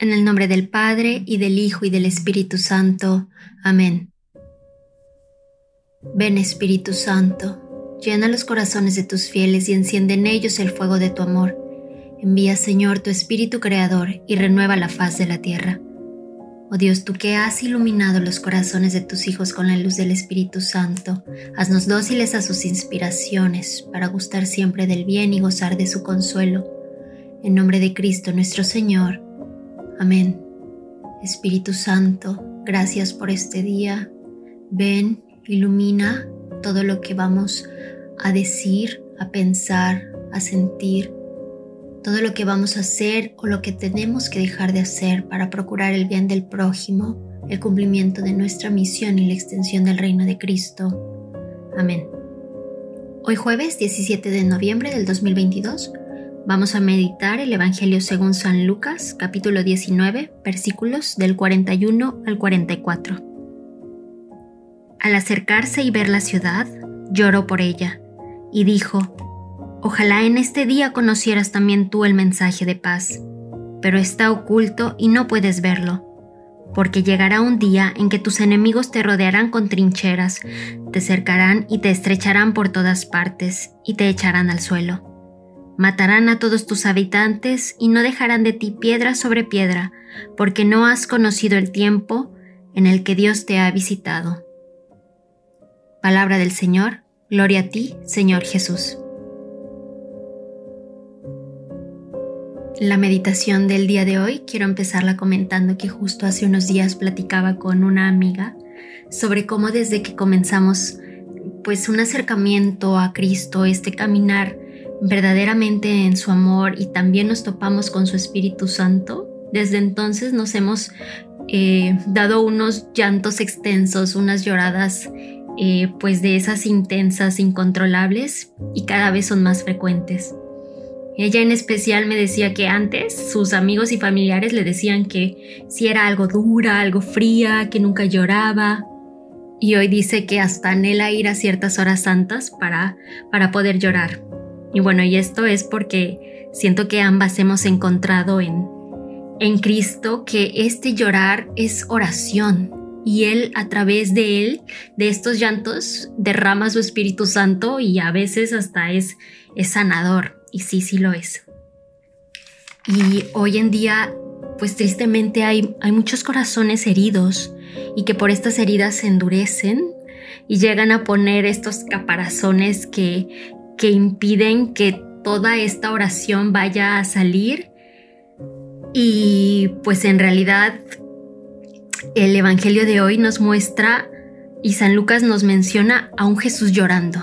En el nombre del Padre, y del Hijo, y del Espíritu Santo. Amén. Ven Espíritu Santo, llena los corazones de tus fieles y enciende en ellos el fuego de tu amor. Envía, Señor, tu Espíritu Creador y renueva la faz de la tierra. Oh Dios, tú que has iluminado los corazones de tus hijos con la luz del Espíritu Santo, haznos dóciles a sus inspiraciones para gustar siempre del bien y gozar de su consuelo. En nombre de Cristo nuestro Señor. Amén. Espíritu Santo, gracias por este día. Ven, ilumina todo lo que vamos a decir, a pensar, a sentir, todo lo que vamos a hacer o lo que tenemos que dejar de hacer para procurar el bien del prójimo, el cumplimiento de nuestra misión y la extensión del reino de Cristo. Amén. Hoy jueves 17 de noviembre del 2022 Vamos a meditar el Evangelio según San Lucas, capítulo 19, versículos del 41 al 44. Al acercarse y ver la ciudad, lloró por ella, y dijo, Ojalá en este día conocieras también tú el mensaje de paz, pero está oculto y no puedes verlo, porque llegará un día en que tus enemigos te rodearán con trincheras, te cercarán y te estrecharán por todas partes, y te echarán al suelo Matarán a todos tus habitantes y no dejarán de ti piedra sobre piedra, porque no has conocido el tiempo en el que Dios te ha visitado. Palabra del Señor, gloria a ti, Señor Jesús. La meditación del día de hoy quiero empezarla comentando que justo hace unos días platicaba con una amiga sobre cómo desde que comenzamos pues un acercamiento a Cristo, este caminar verdaderamente en su amor y también nos topamos con su Espíritu Santo, desde entonces nos hemos eh, dado unos llantos extensos, unas lloradas eh, pues de esas intensas, incontrolables y cada vez son más frecuentes. Ella en especial me decía que antes sus amigos y familiares le decían que si era algo dura, algo fría, que nunca lloraba. Y hoy dice que hasta anhela ir a ciertas horas santas para, para poder llorar. Y bueno, y esto es porque siento que ambas hemos encontrado en, en Cristo que este llorar es oración y Él a través de Él, de estos llantos, derrama su Espíritu Santo y a veces hasta es, es sanador. Y sí, sí lo es. Y hoy en día, pues tristemente hay, hay muchos corazones heridos y que por estas heridas se endurecen y llegan a poner estos caparazones que, que impiden que toda esta oración vaya a salir. Y pues en realidad el Evangelio de hoy nos muestra y San Lucas nos menciona a un Jesús llorando.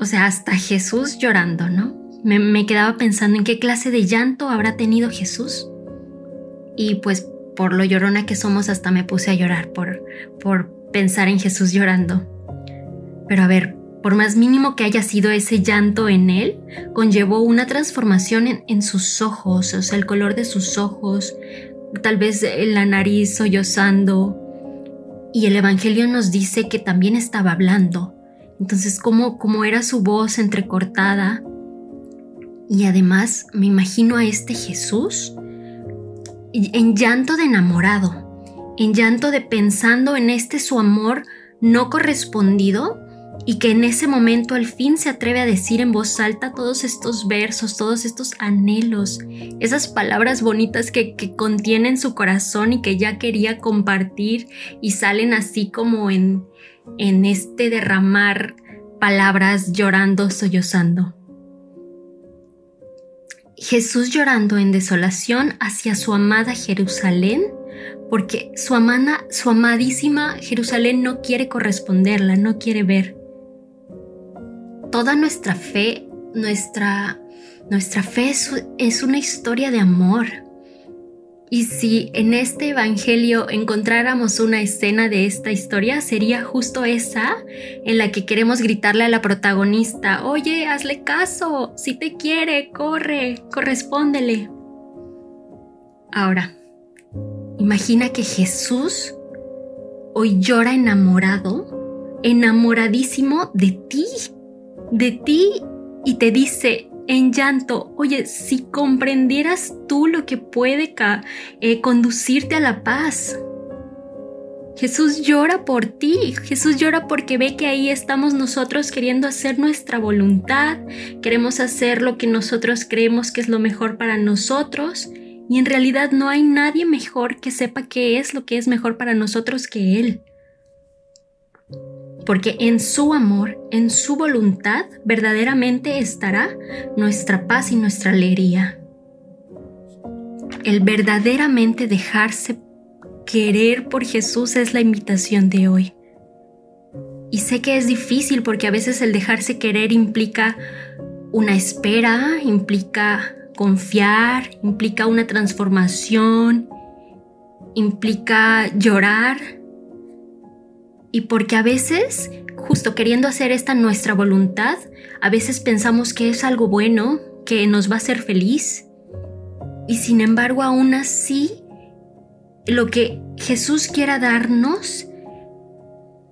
O sea, hasta Jesús llorando, ¿no? Me, quedaba pensando en qué clase de llanto habrá tenido Jesús. Y pues por lo llorona que somos hasta me puse a llorar por, por pensar en Jesús llorando. Pero a ver, por más mínimo que haya sido ese llanto en él, conllevó una transformación en, sus ojos, o sea, el color de sus ojos, tal vez la nariz sollozando. Y el Evangelio nos dice que también estaba hablando. Entonces, como, como era su voz entrecortada. Y además me imagino a este Jesús en llanto de enamorado, en llanto de pensando en este su amor no correspondido y que en ese momento al fin se atreve a decir en voz alta todos estos versos, todos estos anhelos, esas palabras bonitas que, contienen su corazón y que ya quería compartir y salen así como en, en este derramar palabras llorando, sollozando. Jesús llorando en desolación hacia su amada Jerusalén, porque su, amada, su amadísima Jerusalén no quiere corresponderla, no quiere ver toda nuestra fe nuestra, nuestra fe es una historia de amor. Y si en este Evangelio encontráramos una escena de esta historia, sería justo esa en la que queremos gritarle a la protagonista, oye, hazle caso, si te quiere, corre, correspóndele. Ahora, imagina que Jesús hoy llora enamorado, enamoradísimo de ti, de ti, y te dice, en llanto, oye, si comprendieras tú lo que puede eh, conducirte a la paz. Jesús llora por ti, Jesús llora porque ve que ahí estamos nosotros queriendo hacer nuestra voluntad, queremos hacer lo que nosotros creemos que es lo mejor para nosotros y en realidad no hay nadie mejor que sepa qué es lo que es mejor para nosotros que Él porque en su amor, en su voluntad, verdaderamente estará nuestra paz y nuestra alegría. El verdaderamente dejarse querer por Jesús es la invitación de hoy. Y sé que es difícil porque a veces el dejarse querer implica una espera, implica confiar, implica una transformación, implica llorar, y porque a veces, justo queriendo hacer esta nuestra voluntad, a veces pensamos que es algo bueno, que nos va a hacer feliz. Y sin embargo, aún así, lo que Jesús quiera darnos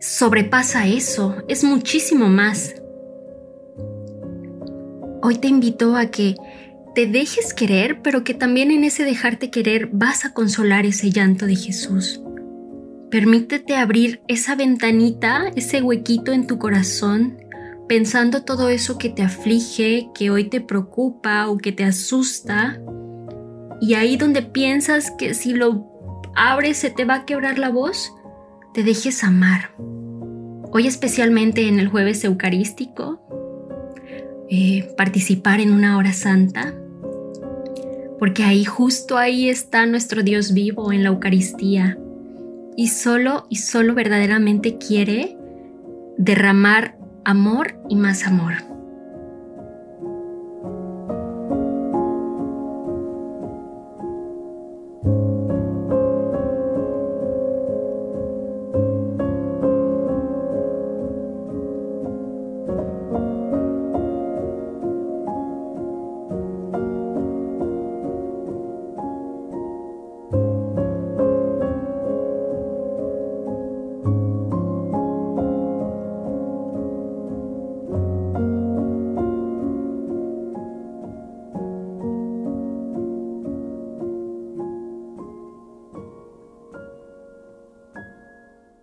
sobrepasa eso, es muchísimo más. Hoy te invito a que te dejes querer, pero que también en ese dejarte querer vas a consolar ese llanto de Jesús. Permítete abrir esa ventanita, ese huequito en tu corazón, pensando todo eso que te aflige, que hoy te preocupa o que te asusta. Y ahí donde piensas que si lo abres se te va a quebrar la voz, te dejes amar. Hoy especialmente en el jueves eucarístico, eh, participar en una hora santa, porque ahí justo ahí está nuestro Dios vivo en la Eucaristía y solo y solo verdaderamente quiere derramar amor y más amor.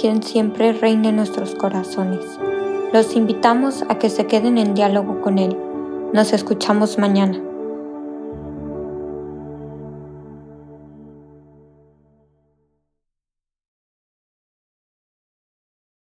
quien siempre reine en nuestros corazones. Los invitamos a que se queden en diálogo con Él. Nos escuchamos mañana.